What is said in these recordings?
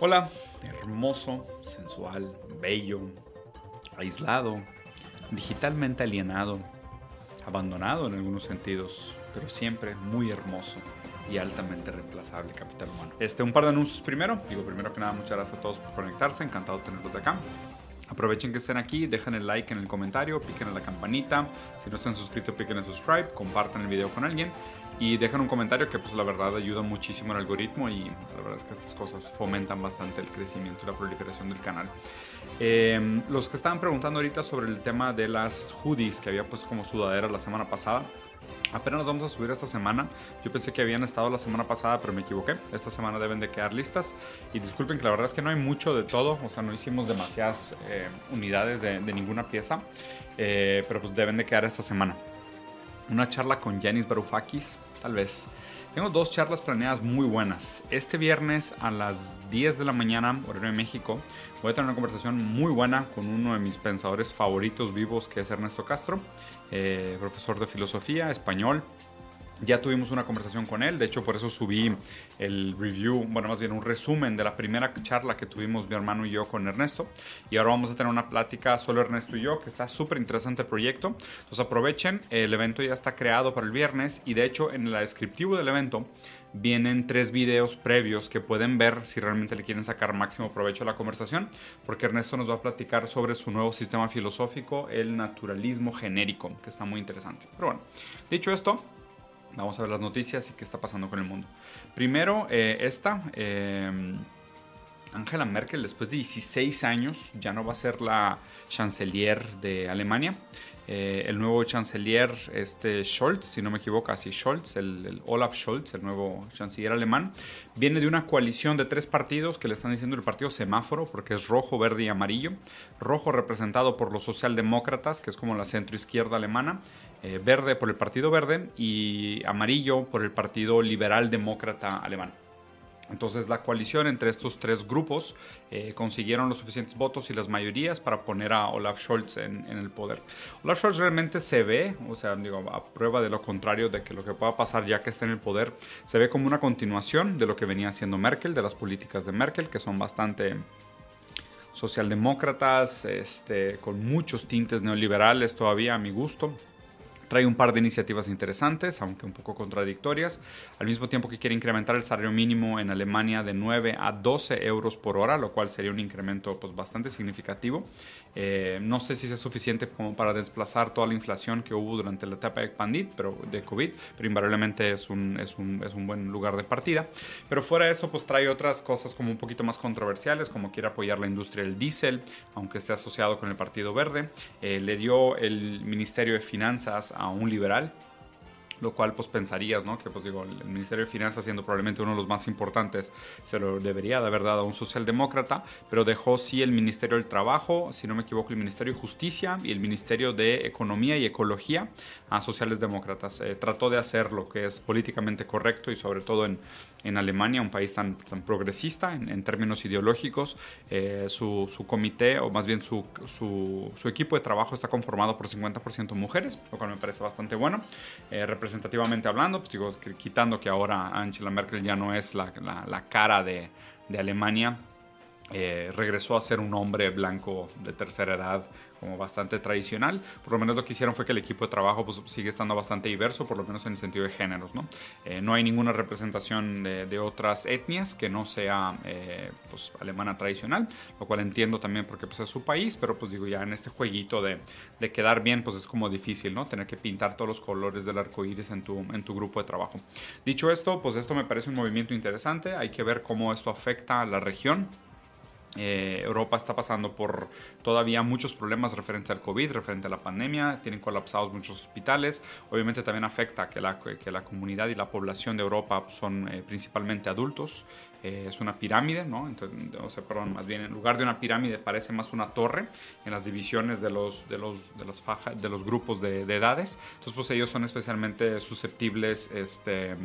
Hola, hermoso, sensual, bello, aislado, digitalmente alienado, abandonado en algunos sentidos, pero siempre muy hermoso y altamente reemplazable capital humano. Este, un par de anuncios primero. Digo, primero que nada, muchas gracias a todos por conectarse. Encantado de tenerlos de acá. Aprovechen que estén aquí, dejen el like en el comentario, piquen en la campanita. Si no se han suscrito, piquen en subscribe, compartan el video con alguien y dejen un comentario que pues la verdad ayuda muchísimo al algoritmo y la verdad es que estas cosas fomentan bastante el crecimiento y la proliferación del canal. Em, los que estaban preguntando ahorita sobre el tema de las hoodies que había pues como sudadera la semana pasada, Apenas nos vamos a subir esta semana. Yo pensé que habían estado la semana pasada, pero me equivoqué. Esta semana deben de quedar listas. Y disculpen que la verdad es que no hay mucho de todo. O sea, no hicimos demasiadas eh, unidades de, ninguna pieza. Eh, pero pues deben de quedar esta semana. Una charla con Yanis Varoufakis, tal vez. Tengo dos charlas planeadas muy buenas. Este viernes a las 10 de la mañana, horario de México, voy a tener una conversación muy buena con uno de mis pensadores favoritos vivos, que es Ernesto Castro, eh, profesor de filosofía español, ya tuvimos una conversación con él, de hecho por eso subí el review, bueno más bien un resumen de la primera charla que tuvimos mi hermano y yo con Ernesto. Y ahora vamos a tener una plática solo Ernesto y yo, que está súper interesante el proyecto. Entonces aprovechen, el evento ya está creado para el viernes y de hecho en la descriptivo del evento vienen tres videos previos que pueden ver si realmente le quieren sacar máximo provecho a la conversación, porque Ernesto nos va a platicar sobre su nuevo sistema filosófico, el naturalismo genérico, que está muy interesante. Pero bueno, dicho esto, Vamos a ver las noticias y qué está pasando con el mundo. Primero, eh, esta. Eh, Angela Merkel, después de 16 años, ya no va a ser la chancelier de Alemania. Eh, el nuevo chancelier, este Scholz, si no me equivoco, así Scholz, el, Olaf Scholz, el nuevo chanciller alemán, viene de una coalición de tres partidos que le están diciendo el partido semáforo, porque es rojo, verde y amarillo. Rojo representado por los socialdemócratas, que es como la centroizquierda alemana. Eh, verde por el Partido Verde y amarillo por el Partido Liberal Demócrata Alemán. Entonces la coalición entre estos tres grupos eh, consiguieron los suficientes votos y las mayorías para poner a Olaf Scholz en, el poder. Olaf Scholz realmente se ve, o sea, digo, a prueba de lo contrario, de que lo que pueda pasar ya que está en el poder, se ve como una continuación de lo que venía haciendo Merkel, de las políticas de Merkel, que son bastante socialdemócratas, este, con muchos tintes neoliberales todavía a mi gusto. Trae un par de iniciativas interesantes, aunque un poco contradictorias, al mismo tiempo que quiere incrementar el salario mínimo en Alemania de 9 a 12 euros por hora, lo cual sería un incremento pues, bastante significativo. Eh, no sé si es suficiente como para desplazar toda la inflación que hubo durante la etapa de Pandit, pero de COVID, pero invariablemente es un, es un, es un buen lugar de partida. Pero fuera de eso, pues trae otras cosas como un poquito más controversiales, como quiere apoyar la industria del diésel, aunque esté asociado con el Partido Verde. Eh, le dio el Ministerio de Finanzas a un liberal lo cual pues pensarías, ¿no? Que pues digo, el Ministerio de Finanzas siendo probablemente uno de los más importantes, se lo debería de haber dado a un socialdemócrata, pero dejó sí el Ministerio del Trabajo, si no me equivoco, el Ministerio de Justicia y el Ministerio de Economía y Ecología a sociales demócratas. Eh, trató de hacer lo que es políticamente correcto y sobre todo en, en Alemania, un país tan, tan progresista en, términos ideológicos, eh, su, su, comité, o más bien su, su, su, equipo de trabajo está conformado por 50% mujeres, lo cual me parece bastante bueno. Eh, representativamente hablando, pues digo, quitando que ahora Angela Merkel ya no es la, la, cara de, de Alemania, eh, regresó a ser un hombre blanco de tercera edad como bastante tradicional. Por lo menos lo que hicieron fue que el equipo de trabajo pues, sigue estando bastante diverso, por lo menos en el sentido de géneros. No, eh, no hay ninguna representación de, otras etnias que no sea eh, pues, alemana tradicional, lo cual entiendo también porque pues, es su país, pero pues digo ya en este jueguito de, de, quedar bien pues es como difícil, ¿no? Tener que pintar todos los colores del arco iris en tu, en tu grupo de trabajo. Dicho esto, pues esto me parece un movimiento interesante, hay que ver cómo esto afecta a la región eh, Europa está pasando por todavía muchos problemas referentes al COVID, referente a la pandemia, tienen colapsados muchos hospitales, obviamente también afecta que la, que la comunidad y la población de Europa son eh, principalmente adultos, eh, es una pirámide, ¿no? Entonces, o sea, perdón, más bien en lugar de una pirámide parece más una torre en las divisiones de los, de los, de las fajas, de los grupos de, de edades, entonces pues ellos son especialmente susceptibles, este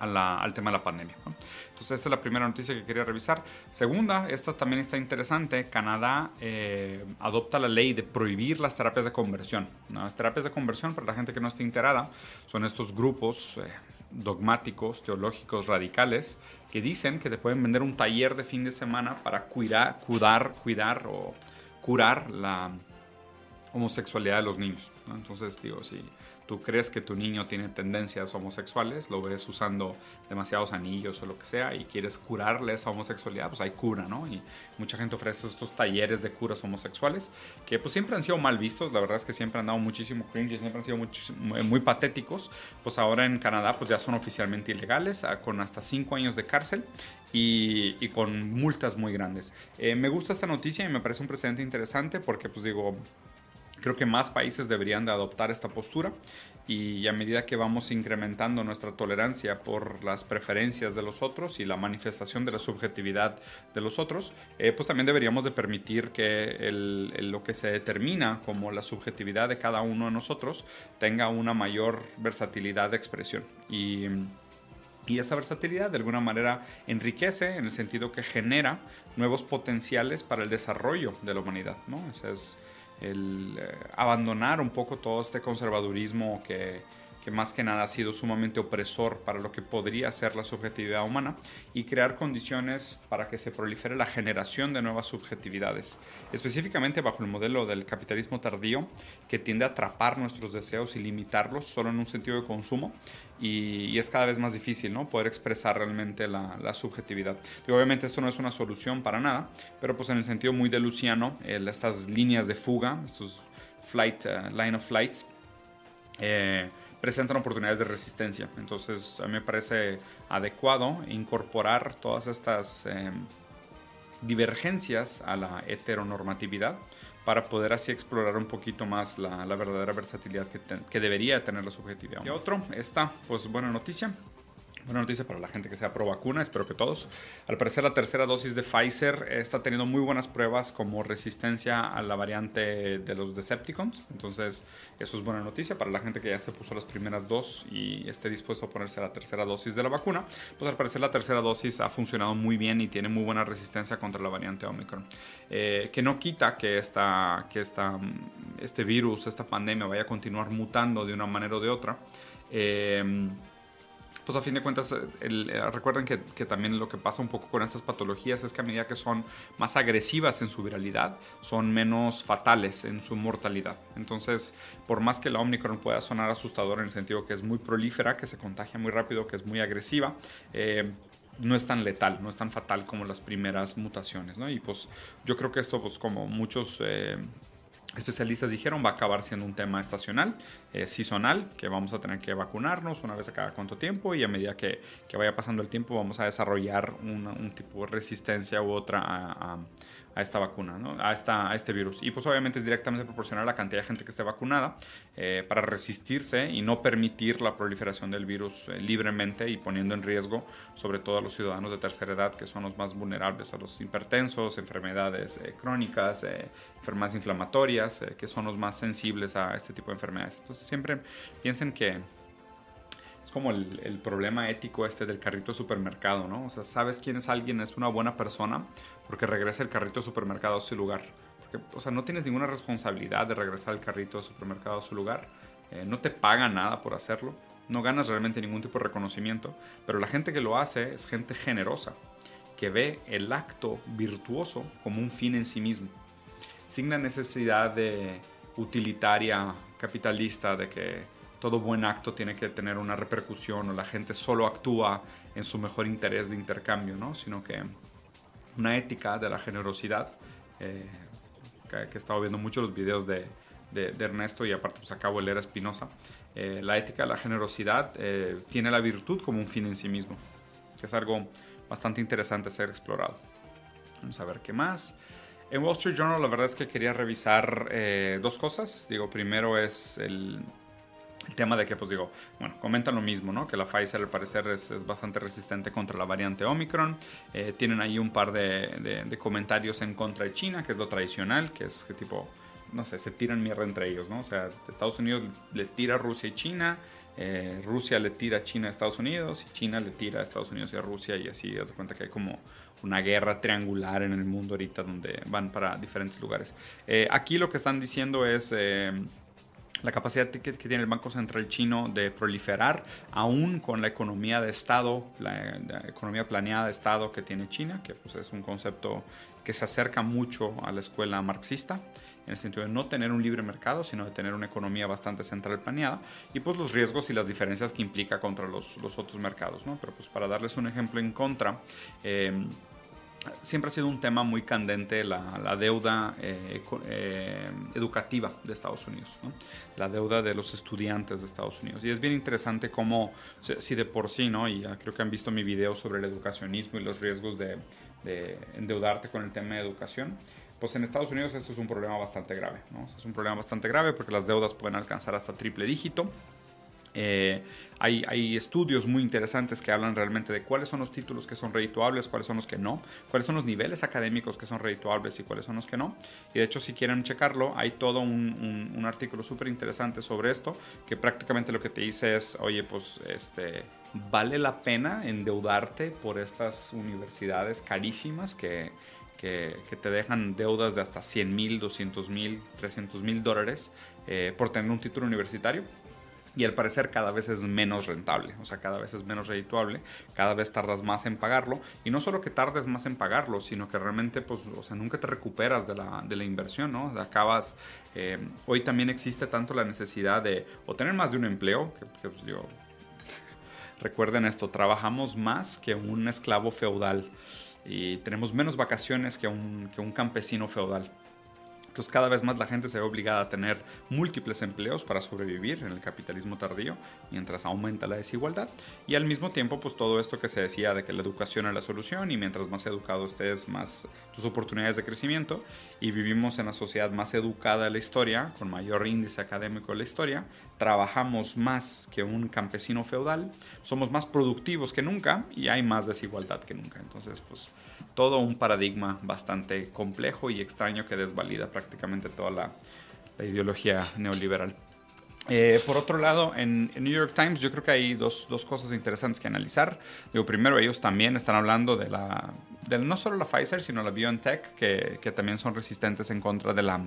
al tema de la pandemia. Entonces, esta es la primera noticia que quería revisar. Segunda, esta también está interesante. Canadá eh, adopta la ley de prohibir las terapias de conversión. Las terapias de conversión, para la gente que no esté enterada, son estos grupos. Eh, dogmáticos, teológicos, radicales, que dicen que te pueden vender un taller de fin de semana para cuidar, cuidar, cuidar o curar la homosexualidad de los niños. Entonces, digo, si tú crees que tu niño tiene tendencias homosexuales, lo ves usando demasiados anillos o lo que sea y quieres curarle esa homosexualidad, pues hay cura, ¿no? Y mucha gente ofrece estos talleres de curas homosexuales que pues siempre han sido mal vistos, la verdad es que siempre han dado muchísimo cringe, siempre han sido muy, patéticos, pues ahora en Canadá pues ya son oficialmente ilegales, ah, con hasta 5 años de cárcel y, con multas muy grandes. Eh, me gusta esta noticia y me parece un precedente interesante porque pues digo, Creo que más países deberían de adoptar esta postura y a medida que vamos incrementando nuestra tolerancia por las preferencias de los otros y la manifestación de la subjetividad de los otros, eh, pues también deberíamos de permitir que lo que se determina como la subjetividad de cada uno de nosotros tenga una mayor versatilidad de expresión. Y, y esa versatilidad de alguna manera enriquece en el sentido que genera nuevos potenciales para el desarrollo de la humanidad. ¿no? es, el eh, abandonar un poco todo este conservadurismo que, que más que nada ha sido sumamente opresor para lo que podría ser la subjetividad humana y crear condiciones para que se prolifere la generación de nuevas subjetividades, específicamente bajo el modelo del capitalismo tardío que tiende a atrapar nuestros deseos y limitarlos solo en un sentido de consumo y, es cada vez más difícil ¿no? poder expresar realmente la, subjetividad. Y obviamente esto no es una solución para nada, pero pues en el sentido muy de Luciano, estas líneas de fuga, estos flight, uh, line of flights, eh, presentan oportunidades de resistencia. Entonces a mí me parece adecuado incorporar todas estas em, divergencias a la heteronormatividad para poder así explorar un poquito más la, verdadera versatilidad que, que, debería tener la subjetividad. Y otro, esta, pues buena noticia, Buena noticia para la gente que sea pro vacuna, espero que todos. Al parecer la tercera dosis de Pfizer está teniendo muy buenas pruebas como resistencia a la variante de los Decepticons. Entonces eso es buena noticia para la gente que ya se puso las primeras dos y esté dispuesto a ponerse la tercera dosis de la vacuna. Pues al parecer la tercera dosis ha funcionado muy bien y tiene muy buena resistencia contra la variante Omicron. Eh, que no quita que, esta, que esta, este virus, esta pandemia vaya a continuar mutando de una manera o de otra. Eh, pues a fin de cuentas, eh, recuerden que, también lo que pasa un poco con estas patologías es que a medida que son más agresivas en su viralidad, son menos fatales en su mortalidad. Entonces, por más que la Omicron pueda sonar asustador en el sentido que es muy prolífera, que se contagia muy rápido, que es muy agresiva, eh, no es tan letal, no es tan fatal como las primeras mutaciones. Y pues yo creo que esto, pues como muchos eh, especialistas dijeron va a acabar siendo un tema estacional, eh, seasonal, que vamos a tener que vacunarnos una vez a cada cuánto tiempo y a medida que, vaya pasando el tiempo vamos a desarrollar un tipo de resistencia u otra a esta vacuna, ¿no? a, esta, a este virus. Y pues obviamente es directamente proporcional a la cantidad de gente que esté vacunada eh, para resistirse y no permitir la proliferación del virus eh, libremente y poniendo en riesgo sobre todo a los ciudadanos de tercera edad que son los más vulnerables a los hipertensos, enfermedades eh, crónicas, enfermedades inflamatorias, que son los más sensibles a este tipo de enfermedades. Entonces siempre piensen que es como el, problema ético este del carrito de supermercado, ¿no? O sea, sabes quién es alguien, es una buena persona, porque regresa el carrito de supermercado a su lugar. Porque, o sea, no tienes ninguna responsabilidad de regresar el carrito de supermercado a su lugar. Eh, no te pagan nada por hacerlo. No ganas realmente ningún tipo de reconocimiento. Pero la gente que lo hace es gente generosa, que ve el acto virtuoso como un fin en sí mismo. Sin la necesidad de utilitaria, capitalista, de que todo buen acto tiene que tener una repercusión o la gente solo actúa en su mejor interés de intercambio, ¿no? sino que una ética de la generosidad, eh, que, he estado viendo mucho los videos de, Ernesto y aparte pues acabo de leer a Espinosa, eh, la ética de la generosidad eh, tiene la virtud como un fin en sí mismo, que es algo bastante interesante ser explorado. Vamos a ver qué más. En Wall Street Journal la verdad es que quería revisar dos cosas. Digo, primero es el, el tema de que, pues digo, bueno, comentan lo mismo, ¿no? Que la Pfizer al parecer es, bastante resistente contra la variante Omicron. Eh, tienen ahí un par de, comentarios en contra de China, que es lo tradicional, que es que tipo, no sé, se tiran mierda entre ellos, ¿no? O sea, Estados Unidos le tira a Rusia y China, eh, Rusia le tira a China a Estados Unidos y China le tira a Estados Unidos y a Rusia y así, haz de cuenta que hay como una guerra triangular en el mundo ahorita donde van para diferentes lugares. Eh, aquí lo que están diciendo es la capacidad que, tiene el Banco Central chino de proliferar, aún con la economía de Estado, la, economía planeada de Estado que tiene China, que pues, es un concepto que se acerca mucho a la escuela marxista, en el sentido de no tener un libre mercado, sino de tener una economía bastante central planeada, y pues los riesgos y las diferencias que implica contra los, los otros mercados. ¿no? Pero pues para darles un ejemplo en contra, eh, siempre ha sido un tema muy candente la, deuda eh, eh, educativa de Estados Unidos, la deuda de los estudiantes de Estados Unidos. Y es bien interesante cómo, si de por sí, ¿no? y creo que han visto mi video sobre el educacionismo y los riesgos de, de endeudarte con el tema de educación, pues en Estados Unidos esto es un problema bastante grave. ¿no? Es un problema bastante grave porque las deudas pueden alcanzar hasta triple dígito. Eh, hay, estudios muy interesantes que hablan realmente de cuáles son los títulos que son redituables, cuáles son los que no, cuáles son los niveles académicos que son redituables y cuáles son los que no. Y de hecho, si quieren checarlo, hay todo un, artículo súper interesante sobre esto, que prácticamente lo que te dice es, oye, pues este, vale la pena endeudarte por estas universidades carísimas que, que, te dejan deudas de hasta 100 mil, 200 mil, 300 mil dólares eh, por tener un título universitario y al parecer cada vez es menos rentable, o sea, cada vez es menos redituable, cada vez tardas más en pagarlo y no solo que tardes más en pagarlo, sino que realmente, pues, o sea, nunca te recuperas de la, de la inversión, ¿no? O sea, acabas, eh, hoy también existe tanto la necesidad de o tener más de un empleo, que, pues, yo, recuerden esto, trabajamos más que un esclavo feudal y tenemos menos vacaciones que un, que un campesino feudal. Entonces cada vez más la gente se ve obligada a tener múltiples empleos para sobrevivir en el capitalismo tardío, mientras aumenta la desigualdad. Y al mismo tiempo, pues todo esto que se decía de que la educación es la solución y mientras más educado estés, más tus oportunidades de crecimiento. Y vivimos en la sociedad más educada de la historia, con mayor índice académico de la historia. Trabajamos más que un campesino feudal, somos más productivos que nunca y hay más desigualdad que nunca. Entonces, pues todo un paradigma bastante complejo y extraño que desvalida prácticamente toda la, ideología neoliberal. Eh, por otro lado, en, New York Times yo creo que hay dos, dos, cosas interesantes que analizar. Digo, primero, ellos también están hablando de la, de no solo la Pfizer, sino la BioNTech, que, que también son resistentes en contra de la,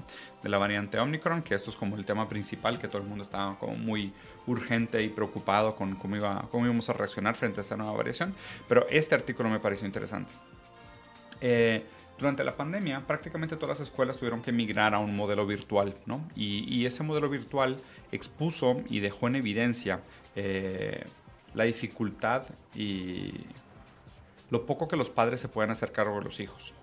de la variante Omicron, que esto es como el tema principal, que todo el mundo está como muy urgente y preocupado con cómo, iba, cómo íbamos a reaccionar frente a esta nueva variación. Pero este artículo me pareció interesante. Eh, durante la pandemia, prácticamente todas las escuelas tuvieron que migrar a un modelo virtual, ¿no? Y, ese modelo virtual expuso y dejó en evidencia eh, la dificultad y lo poco que los padres se pueden hacer cargo de los hijos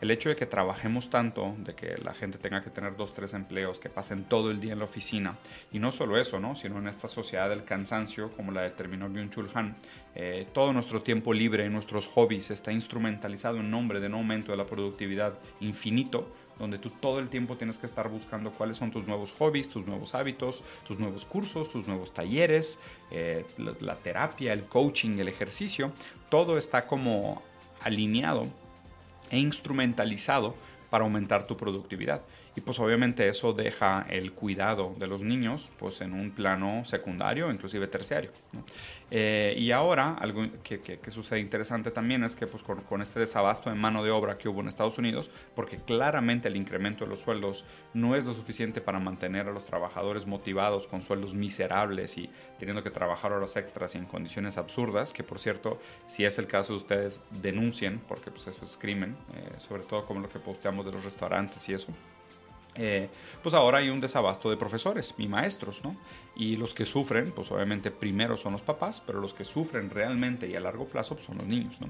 el hecho de que trabajemos tanto, de que la gente tenga que tener dos, tres empleos, que pasen todo el día en la oficina, y no solo eso, ¿no? sino en esta sociedad del cansancio, como la determinó Byung-Chul Han, eh, todo nuestro tiempo libre y nuestros hobbies está instrumentalizado en nombre de un aumento de la productividad infinito, donde tú todo el tiempo tienes que estar buscando cuáles son tus nuevos hobbies, tus nuevos hábitos, tus nuevos cursos, tus nuevos talleres, eh, la terapia, el coaching, el ejercicio, todo está como alineado e instrumentalizado para aumentar tu productividad. Y pues obviamente eso deja el cuidado de los niños pues en un plano secundario, inclusive terciario. Eh, y ahora algo que, que, sucede interesante también es que pues con, este desabasto de mano de obra que hubo en Estados Unidos, porque claramente el incremento de los sueldos no es lo suficiente para mantener a los trabajadores motivados con sueldos miserables y teniendo que trabajar horas extras y en condiciones absurdas, que por cierto, si es el caso de ustedes, denuncien, porque pues eso es crimen, eh, sobre todo como lo que posteamos de los restaurantes y eso. Eh, pues ahora hay un desabasto de profesores y maestros, ¿no? Y los que sufren, pues obviamente primero son los papás, pero los que sufren realmente y a largo plazo pues, son los niños, ¿no?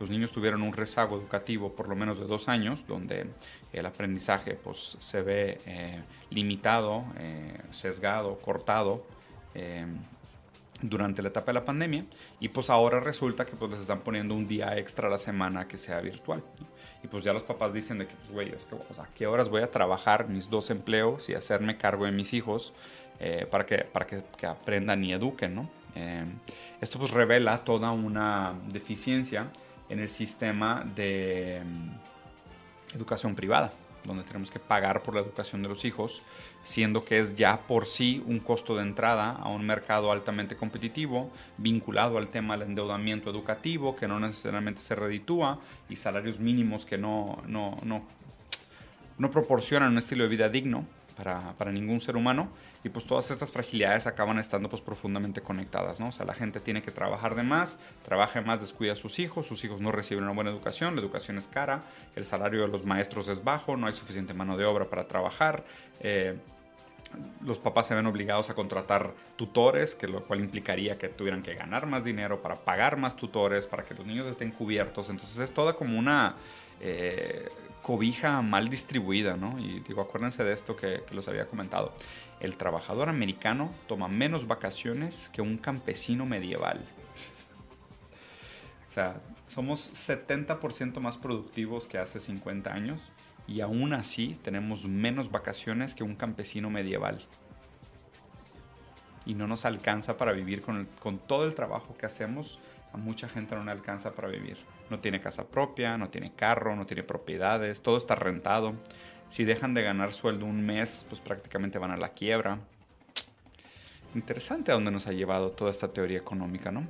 Los niños tuvieron un rezago educativo por lo menos de dos años, donde el aprendizaje pues se ve eh, limitado, eh, sesgado, cortado durante la etapa de la pandemia y pues ahora resulta que pues les están poniendo un día extra a la semana que sea virtual. Y pues ya los papás dicen de que pues güey, es que, o sea, ¿a qué horas voy a trabajar mis dos empleos y hacerme cargo de mis hijos eh, para, que, para que, aprendan y eduquen, ¿no? Eh, esto pues revela toda una deficiencia en el sistema de mm, educación privada donde tenemos que pagar por la educación de los hijos, siendo que es ya por sí un costo de entrada a un mercado altamente competitivo, vinculado al tema del endeudamiento educativo, que no necesariamente se reditúa, y salarios mínimos que no, no, no, no proporcionan un estilo de vida digno. Para, para, ningún ser humano y pues todas estas fragilidades acaban estando pues profundamente conectadas, ¿no? O sea, la gente tiene que trabajar de más, trabaja más, descuida a sus hijos, sus hijos no reciben una buena educación, la educación es cara, el salario de los maestros es bajo, no hay suficiente mano de obra para trabajar, eh, los papás se ven obligados a contratar tutores, que lo cual implicaría que tuvieran que ganar más dinero para pagar más tutores, para que los niños estén cubiertos. Entonces es toda como una eh, cobija mal distribuida, ¿no? Y digo, acuérdense de esto que, que los había comentado. El trabajador americano toma menos vacaciones que un campesino medieval. O sea, somos 70% más productivos que hace 50 años y aún así tenemos menos vacaciones que un campesino medieval. Y no nos alcanza para vivir con, con todo el trabajo que hacemos. A mucha gente no le alcanza para vivir. No tiene casa propia, no tiene carro, no tiene propiedades, todo está rentado. Si dejan de ganar sueldo un mes, pues prácticamente van a la quiebra. Interesante a dónde nos ha llevado toda esta teoría económica, ¿no?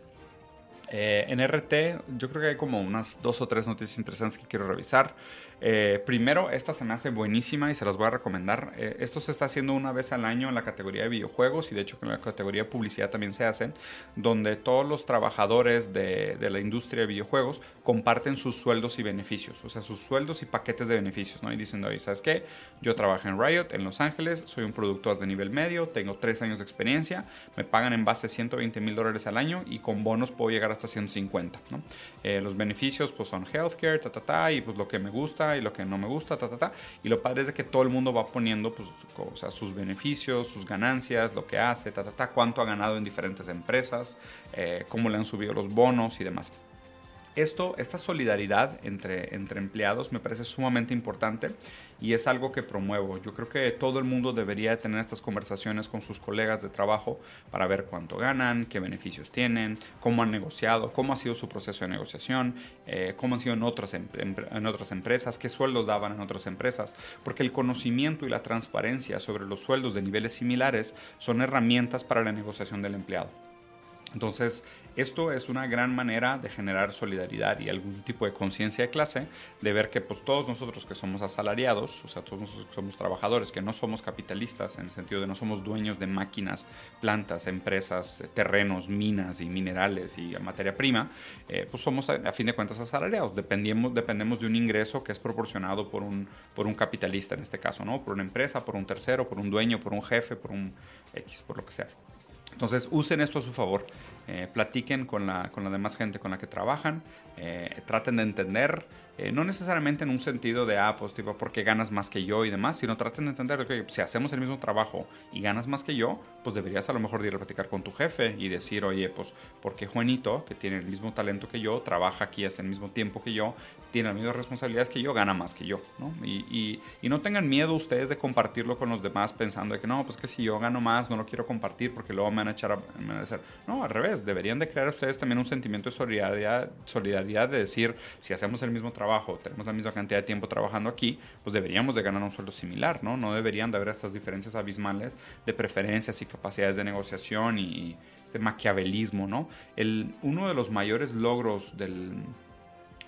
Eh, en RT yo creo que hay como unas dos o tres noticias interesantes que quiero revisar. Eh, primero, esta se me hace buenísima y se las voy a recomendar. Eh, esto se está haciendo una vez al año en la categoría de videojuegos y de hecho en la categoría de publicidad también se hace, donde todos los trabajadores de, de, la industria de videojuegos comparten sus sueldos y beneficios, o sea, sus sueldos y paquetes de beneficios, ¿no? Y diciendo, oye, ¿sabes qué? Yo trabajo en Riot, en Los Ángeles, soy un productor de nivel medio, tengo tres años de experiencia, me pagan en base 120 mil dólares al año y con bonos puedo llegar hasta 150, ¿no? Eh, los beneficios pues son healthcare, ta, ta, ta, y pues lo que me gusta y lo que no me gusta, ta, ta, ta. Y lo padre es de que todo el mundo va poniendo pues, o sea, sus beneficios, sus ganancias, lo que hace, ta, ta, ta, cuánto ha ganado en diferentes empresas, eh, cómo le han subido los bonos y demás. Esto, esta solidaridad entre, entre empleados me parece sumamente importante y es algo que promuevo. Yo creo que todo el mundo debería tener estas conversaciones con sus colegas de trabajo para ver cuánto ganan, qué beneficios tienen, cómo han negociado, cómo ha sido su proceso de negociación, eh, cómo han sido en otras, en otras empresas, qué sueldos daban en otras empresas, porque el conocimiento y la transparencia sobre los sueldos de niveles similares son herramientas para la negociación del empleado. Entonces, esto es una gran manera de generar solidaridad y algún tipo de conciencia de clase, de ver que pues todos nosotros que somos asalariados, o sea, todos nosotros que somos trabajadores, que no somos capitalistas, en el sentido de no somos dueños de máquinas, plantas, empresas, terrenos, minas y minerales y materia prima, eh, pues somos a, fin de cuentas asalariados, dependemos, dependemos de un ingreso que es proporcionado por un, por un capitalista en este caso, ¿no? Por una empresa, por un tercero, por un dueño, por un jefe, por un X, por lo que sea. Entonces usen esto a su favor, eh, platiquen con la, con la demás gente con la que trabajan, eh, traten de entender eh, no necesariamente en un sentido de, ah, pues tipo, porque ganas más que yo y demás, sino traten de entender que si hacemos el mismo trabajo y ganas más que yo, pues deberías a lo mejor ir a platicar con tu jefe y decir, oye, pues porque Juanito, que tiene el mismo talento que yo, trabaja aquí hace el mismo tiempo que yo, tiene las mismas responsabilidades que yo, gana más que yo, ¿no? Y, y, no tengan miedo ustedes de compartirlo con los demás pensando de que no, pues que si yo gano más, no lo quiero compartir porque luego me van a echar a... Me a no, al revés, deberían de crear ustedes también un sentimiento de solidaridad, solidaridad de decir, si hacemos el mismo trabajo, tenemos la misma cantidad de tiempo trabajando aquí, pues deberíamos de ganar un sueldo similar, ¿no? No deberían de haber estas diferencias abismales de preferencias y capacidades de negociación y este maquiavelismo, ¿no? El, uno de los mayores logros del,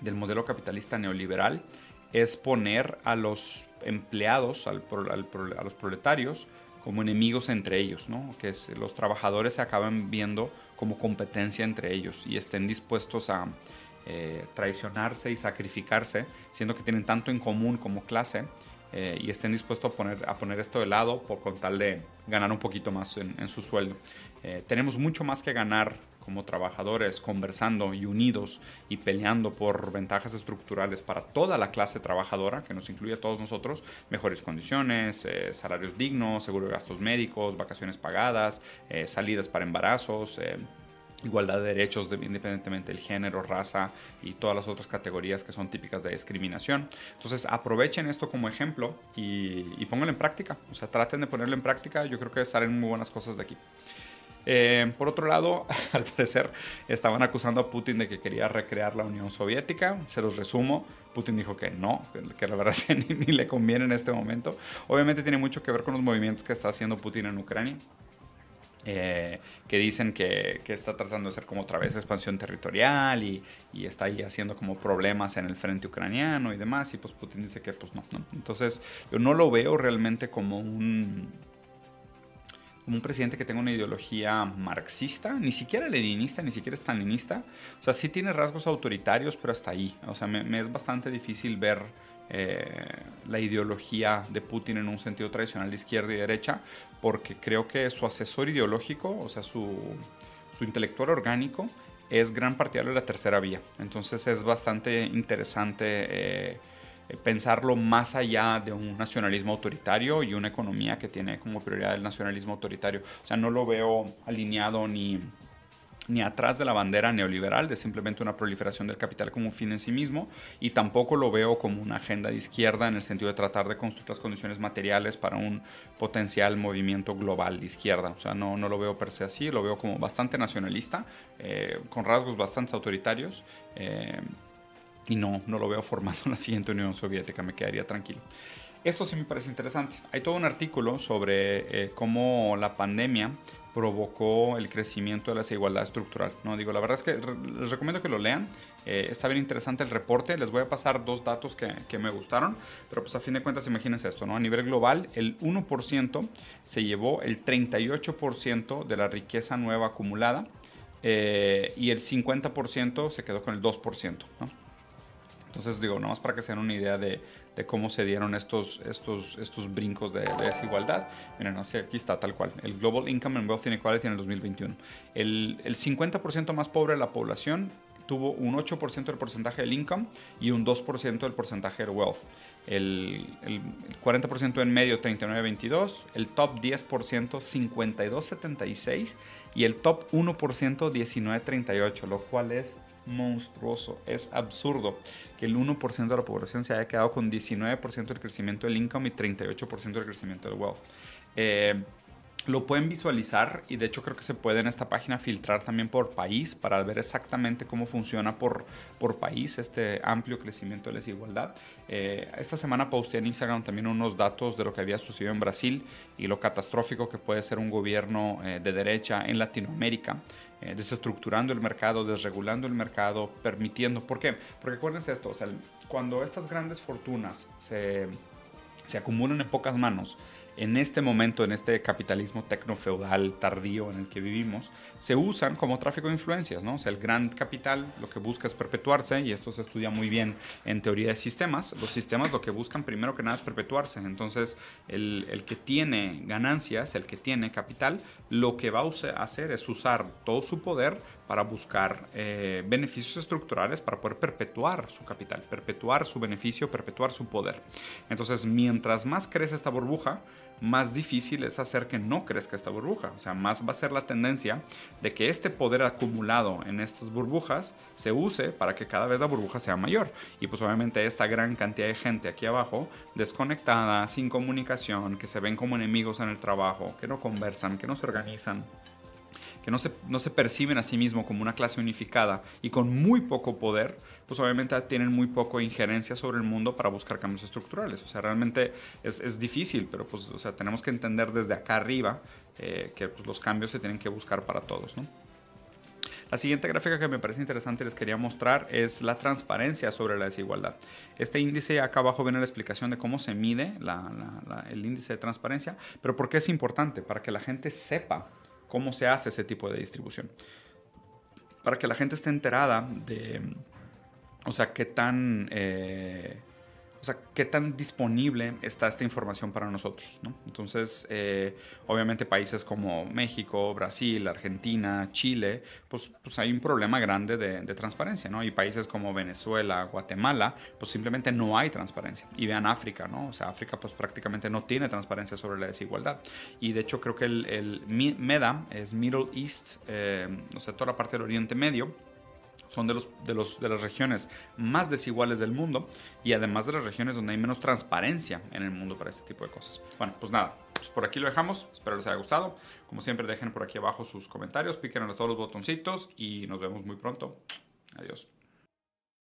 del modelo capitalista neoliberal es poner a los empleados, al, a los proletarios, como enemigos entre ellos, ¿no? que los trabajadores se acaban viendo como competencia entre ellos y estén dispuestos a, eh, traicionarse y sacrificarse, siendo que tienen tanto en común como clase, eh, y estén dispuestos a poner, a poner esto de lado por, con tal de ganar un poquito más en, su sueldo. Eh, tenemos mucho más que ganar como trabajadores conversando y unidos y peleando por ventajas estructurales para toda la clase trabajadora, que nos incluye a todos nosotros, mejores condiciones, salarios dignos, seguro de gastos médicos, vacaciones pagadas, salidas para embarazos igualdad de derechos independientemente del género, raza y todas las otras categorías que son típicas de discriminación. Entonces aprovechen esto como ejemplo y, y pónganlo en práctica. O sea, traten de ponerlo en práctica. Yo creo que salen muy buenas cosas de aquí. Eh, por otro lado, al parecer estaban acusando a Putin de que quería recrear la Unión Soviética. Se los resumo. Putin dijo que no, que, la verdad ni, ni le conviene en este momento. Obviamente tiene mucho que ver con los movimientos que está haciendo Putin en Ucrania. eh, que dicen que, que, está tratando de hacer como otra vez expansión territorial y, y, está ahí haciendo como problemas en el frente ucraniano y demás, y pues Putin dice que pues no, no. Entonces yo no lo veo realmente como un, un presidente que tenga una ideología marxista, ni siquiera leninista, ni siquiera stalinista. O sea, sí tiene rasgos autoritarios, pero hasta ahí. O sea, me, es bastante difícil ver eh, la ideología de Putin en un sentido tradicional de izquierda y derecha, porque creo que su asesor ideológico, o sea, su, su intelectual orgánico, es gran partidario de la tercera vía. Entonces es bastante interesante eh, pensarlo más allá de un nacionalismo autoritario y una economía que tiene como prioridad el nacionalismo autoritario. O sea, no lo veo alineado ni ni atrás de la bandera neoliberal de simplemente una proliferación del capital como un fin en sí mismo y tampoco lo veo como una agenda de izquierda en el sentido de tratar de construir las condiciones materiales para un potencial movimiento global de izquierda. O sea, no, no lo veo per se así, lo veo como bastante nacionalista, eh, con rasgos bastante autoritarios. Eh, y no, no lo veo formando la siguiente Unión Soviética, me quedaría tranquilo. Esto sí me parece interesante. Hay todo un artículo sobre eh, cómo la pandemia provocó el crecimiento de la desigualdad estructural. ¿no? Digo, la verdad es que les recomiendo que lo lean. Eh, está bien interesante el reporte. Les voy a pasar dos datos que, que, me gustaron, pero pues a fin de cuentas imagínense esto, ¿no? A nivel global, el 1% se llevó el 38% de la riqueza nueva acumulada eh, y el 50% se quedó con el 2%, ¿no? Entonces digo, nomás para que se den una idea de, de cómo se dieron estos, estos, estos brincos de, desigualdad. Miren, aquí está tal cual. El Global Income and Wealth Inequality en el 2021. El, el 50% más pobre de la población tuvo un 8% del porcentaje del income y un 2% del porcentaje del wealth. El, el 40% en medio 39-22, el top 10% 52-76 y el top 1% 19-38, lo cual es monstruoso, es absurdo que el 1% de la población se haya quedado con 19% del crecimiento del income y 38% del crecimiento del wealth. Eh, lo pueden visualizar y de hecho creo que se puede en esta página filtrar también por país para ver exactamente cómo funciona por, por país este amplio crecimiento de la desigualdad. Eh, esta semana posté en Instagram también unos datos de lo que había sucedido en Brasil y lo catastrófico que puede ser un gobierno eh, de derecha en Latinoamérica. Eh, desestructurando el mercado, desregulando el mercado, permitiendo. ¿Por qué? Porque acuérdense esto, cuando estas grandes fortunas se acumulan en pocas manos, en este momento, en este capitalismo tecnofeudal tardío en el que vivimos, se usan como tráfico de influencias, ¿no? O sea, el gran capital lo que busca es perpetuarse, y esto se estudia muy bien en teoría de sistemas. Los sistemas lo que buscan primero que nada es perpetuarse. Entonces, el, el que tiene ganancias, el que tiene capital, lo que va a hacer es usar todo su poder para buscar eh, beneficios estructurales para poder perpetuar su capital, perpetuar su beneficio, perpetuar su poder. Entonces, mientras más crece esta burbuja, más difícil es hacer que no crezca esta burbuja. O sea, más va a ser la tendencia de que este poder acumulado en estas burbujas se use para que cada vez la burbuja sea mayor. Y pues obviamente esta gran cantidad de gente aquí abajo, desconectada, sin comunicación, que se ven como enemigos en el trabajo, que no conversan, que no se organizan, que no se, no se perciben a sí mismos como una clase unificada y con muy poco poder, pues obviamente tienen muy poco injerencia sobre el mundo para buscar cambios estructurales. O sea, realmente es, es difícil, pero pues, o sea, tenemos que entender desde acá arriba eh, que pues, los cambios se tienen que buscar para todos, ¿no? La siguiente gráfica que me parece interesante les quería mostrar es la transparencia sobre la desigualdad. Este índice acá abajo viene la explicación de cómo se mide la, el índice de transparencia, pero por qué es importante, para que la gente sepa cómo se hace ese tipo de distribución. Para que la gente esté enterada de, o sea, qué tan... Eh, sea, qué tan disponible está esta información para nosotros. ¿no? Entonces, eh, obviamente países como México, Brasil, Argentina, Chile, pues, pues hay un problema grande de, transparencia. ¿no? Y países como Venezuela, Guatemala, pues simplemente no hay transparencia. Y vean África, ¿no? O sea, África pues prácticamente no tiene transparencia sobre la desigualdad. Y de hecho creo que el, el MEDA es Middle East, eh, o sea, toda la parte del Oriente Medio, son de, los, de, los, de las regiones más desiguales del mundo y además de las regiones donde hay menos transparencia en el mundo para este tipo de cosas. Bueno, pues nada, pues por aquí lo dejamos, espero les haya gustado. Como siempre, dejen por aquí abajo sus comentarios, piquen a todos los botoncitos y nos vemos muy pronto. Adiós.